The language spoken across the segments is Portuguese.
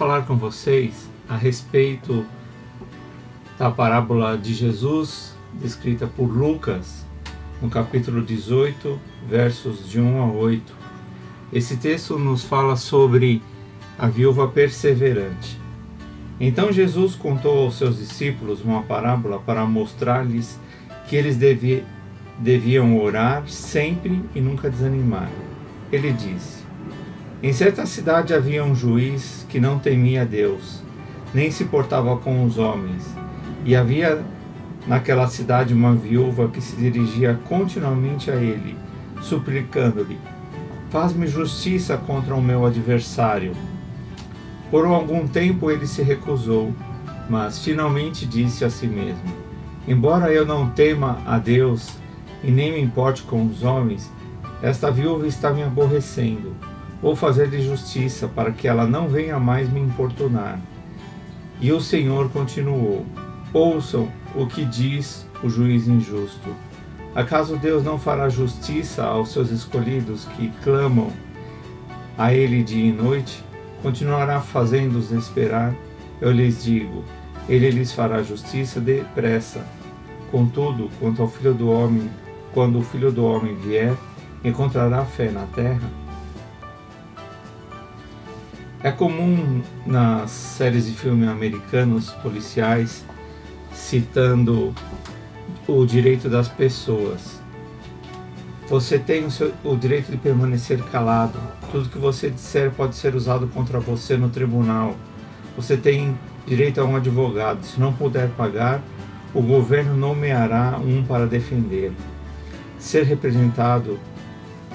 falar com vocês a respeito da parábola de Jesus, descrita por Lucas, no capítulo 18, versos de 1 a 8. Esse texto nos fala sobre a viúva perseverante. Então Jesus contou aos seus discípulos uma parábola para mostrar-lhes que eles devi deviam orar sempre e nunca desanimar. Ele disse: em certa cidade havia um juiz que não temia Deus, nem se portava com os homens. E havia naquela cidade uma viúva que se dirigia continuamente a ele, suplicando-lhe: Faz-me justiça contra o meu adversário. Por algum tempo ele se recusou, mas finalmente disse a si mesmo: Embora eu não tema a Deus e nem me importe com os homens, esta viúva está me aborrecendo Vou fazer-lhe justiça, para que ela não venha mais me importunar. E o Senhor continuou: Ouçam o que diz o juiz injusto. Acaso Deus não fará justiça aos seus escolhidos que clamam a Ele dia e noite? Continuará fazendo-os esperar? Eu lhes digo: Ele lhes fará justiça depressa. Contudo, quanto ao filho do homem, quando o filho do homem vier, encontrará fé na terra? É comum nas séries de filmes americanos policiais citando o direito das pessoas. Você tem o, seu, o, direito de permanecer calado. Tudo que você disser pode ser usado contra você no tribunal. Você tem direito a um advogado. Se não puder pagar, o governo nomeará um para defender. Ser representado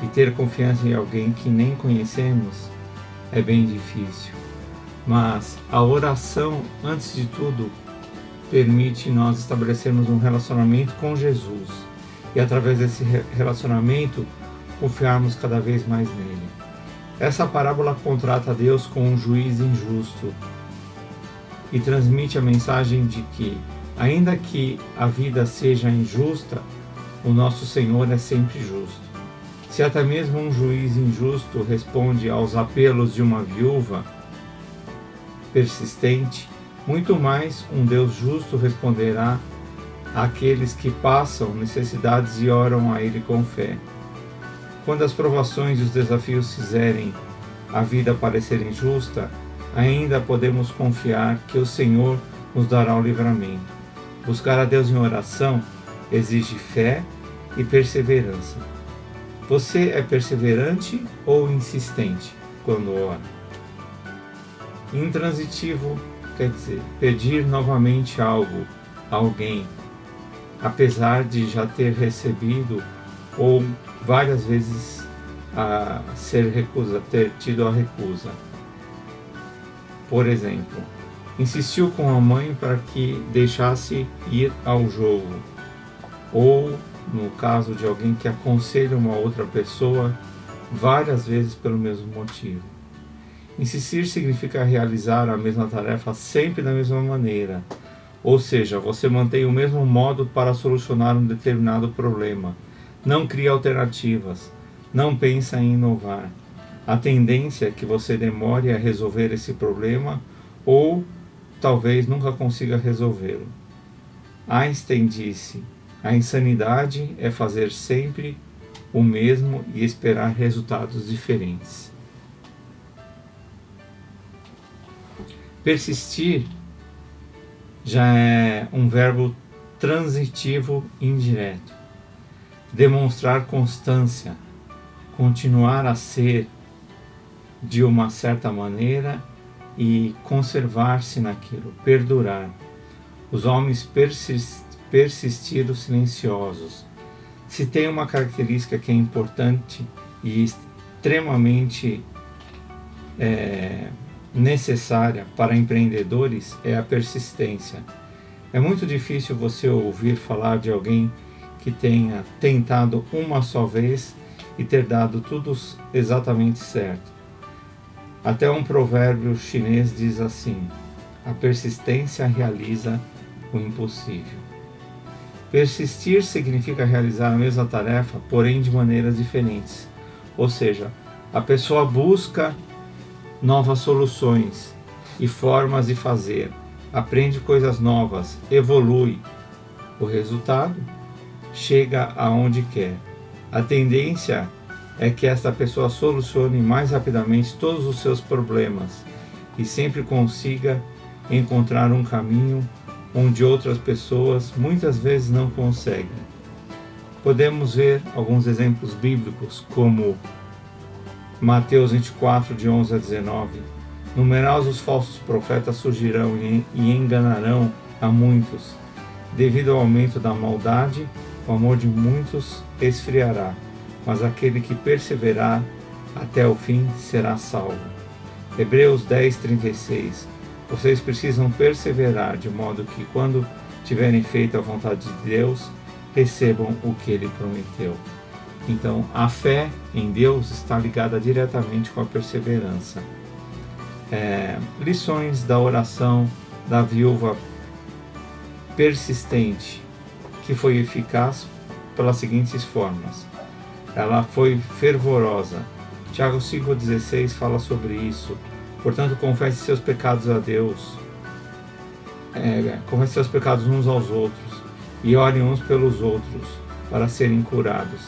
e ter confiança em alguém que nem conhecemos é bem difícil. Mas a oração, antes de tudo, permite nós estabelecermos um relacionamento com Jesus e através desse relacionamento confiarmos cada vez mais nele. Essa parábola contrata Deus com um juiz injusto e transmite a mensagem de que, ainda que a vida seja injusta, o nosso Senhor é sempre justo. Se até mesmo um juiz injusto responde aos apelos de uma viúva persistente, muito mais um Deus justo responderá àqueles que passam necessidades e oram a Ele com fé. Quando as provações e os desafios fizerem a vida parecer injusta, ainda podemos confiar que o Senhor nos dará o livramento. Buscar a Deus em oração exige fé e perseverança. Você é perseverante ou insistente quando ora? Intransitivo quer dizer pedir novamente algo a alguém, apesar de já ter recebido ou várias vezes a ser recusa, ter tido a recusa. Por exemplo, insistiu com a mãe para que deixasse ir ao jogo, ou no caso de alguém que aconselha uma outra pessoa várias vezes pelo mesmo motivo. Insistir significa realizar a mesma tarefa sempre da mesma maneira, ou seja, você mantém o mesmo modo para solucionar um determinado problema, não cria alternativas, não pensa em inovar. A tendência é que você demore a resolver esse problema ou talvez nunca consiga resolvê-lo. Einstein disse: a insanidade é fazer sempre o mesmo e esperar resultados diferentes. Persistir já é um verbo transitivo indireto. Demonstrar constância, continuar a ser de uma certa maneira e conservar-se naquilo, perdurar. Os homens persistem persistir os silenciosos. Se tem uma característica que é importante e extremamente é, necessária para empreendedores é a persistência. É muito difícil você ouvir falar de alguém que tenha tentado uma só vez e ter dado tudo exatamente certo. Até um provérbio chinês diz assim: a persistência realiza o impossível. Persistir significa realizar a mesma tarefa, porém de maneiras diferentes. Ou seja, a pessoa busca novas soluções e formas de fazer, aprende coisas novas, evolui. O resultado chega aonde quer. A tendência é que esta pessoa solucione mais rapidamente todos os seus problemas e sempre consiga encontrar um caminho onde outras pessoas muitas vezes não conseguem. Podemos ver alguns exemplos bíblicos, como Mateus 24, de 11 a 19. Numerosos falsos profetas surgirão e enganarão a muitos. Devido ao aumento da maldade, o amor de muitos esfriará, mas aquele que perseverar até o fim será salvo. Hebreus 10, 36 vocês precisam perseverar de modo que, quando tiverem feito a vontade de Deus, recebam o que ele prometeu. Então, a fé em Deus está ligada diretamente com a perseverança. É, lições da oração da viúva persistente, que foi eficaz pelas seguintes formas. Ela foi fervorosa. Tiago 5,16 fala sobre isso. Portanto, confesse seus pecados a Deus. É, confesse seus pecados uns aos outros e orem uns pelos outros para serem curados.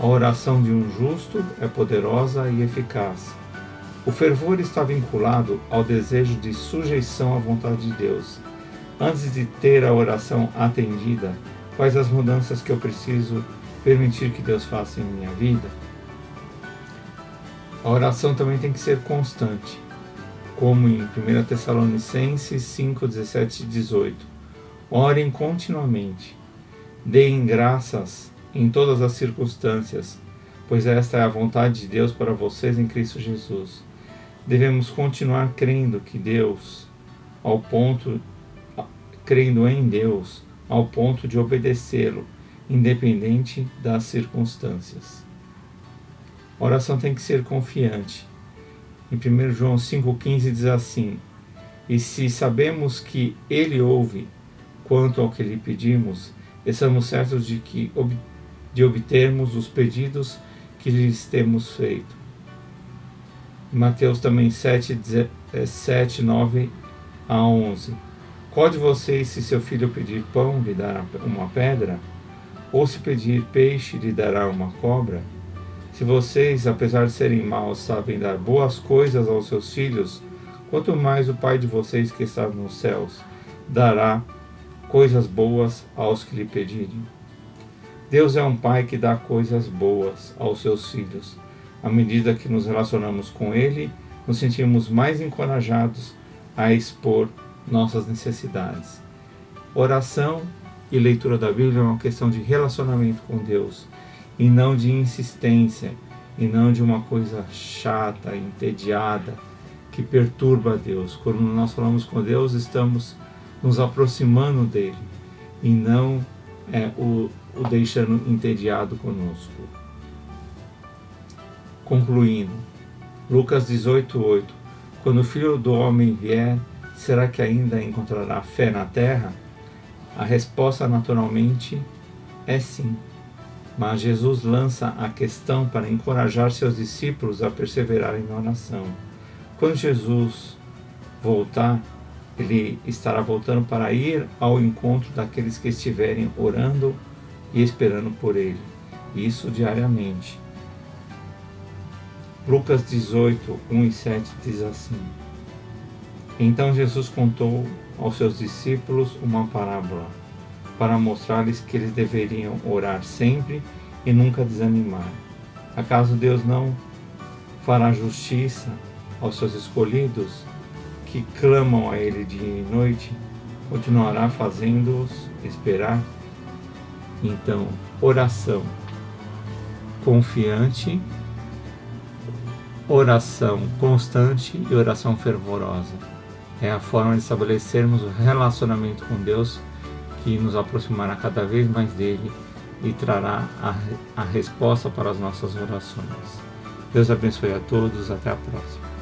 A oração de um justo é poderosa e eficaz. O fervor está vinculado ao desejo de sujeição à vontade de Deus. Antes de ter a oração atendida, quais as mudanças que eu preciso permitir que Deus faça em minha vida? A oração também tem que ser constante como em 1 Tessalonicenses 5, 17 e 18. Orem continuamente, deem graças em todas as circunstâncias, pois esta é a vontade de Deus para vocês em Cristo Jesus. Devemos continuar crendo que Deus, ao ponto, crendo em Deus, ao ponto de obedecê-lo, independente das circunstâncias. A oração tem que ser confiante em 1 João 5,15 diz assim: E se sabemos que Ele ouve quanto ao que lhe pedimos, estamos certos de que de obtermos os pedidos que lhes temos feito. Mateus também 7, 7 9 a 11. Qual de vocês, se seu filho pedir pão, lhe dará uma pedra? Ou se pedir peixe, lhe dará uma cobra? Se vocês, apesar de serem maus, sabem dar boas coisas aos seus filhos, quanto mais o Pai de vocês que está nos céus dará coisas boas aos que lhe pedirem. Deus é um Pai que dá coisas boas aos seus filhos. À medida que nos relacionamos com Ele, nos sentimos mais encorajados a expor nossas necessidades. Oração e leitura da Bíblia é uma questão de relacionamento com Deus e não de insistência, e não de uma coisa chata, entediada, que perturba Deus. Quando nós falamos com Deus, estamos nos aproximando dele e não é, o, o deixando entediado conosco. Concluindo, Lucas 18:8 Quando o filho do homem vier, será que ainda encontrará fé na terra? A resposta naturalmente é sim. Mas Jesus lança a questão para encorajar seus discípulos a perseverarem na oração. Quando Jesus voltar, ele estará voltando para ir ao encontro daqueles que estiverem orando e esperando por ele. Isso diariamente. Lucas 18, 1 e 7 diz assim: Então Jesus contou aos seus discípulos uma parábola para mostrar-lhes que eles deveriam orar sempre e nunca desanimar. Acaso Deus não fará justiça aos seus escolhidos que clamam a Ele dia e noite? Continuará fazendo-os esperar? Então, oração confiante, oração constante e oração fervorosa. É a forma de estabelecermos o relacionamento com Deus que nos aproximará cada vez mais dele e trará a, a resposta para as nossas orações. Deus abençoe a todos, até a próxima.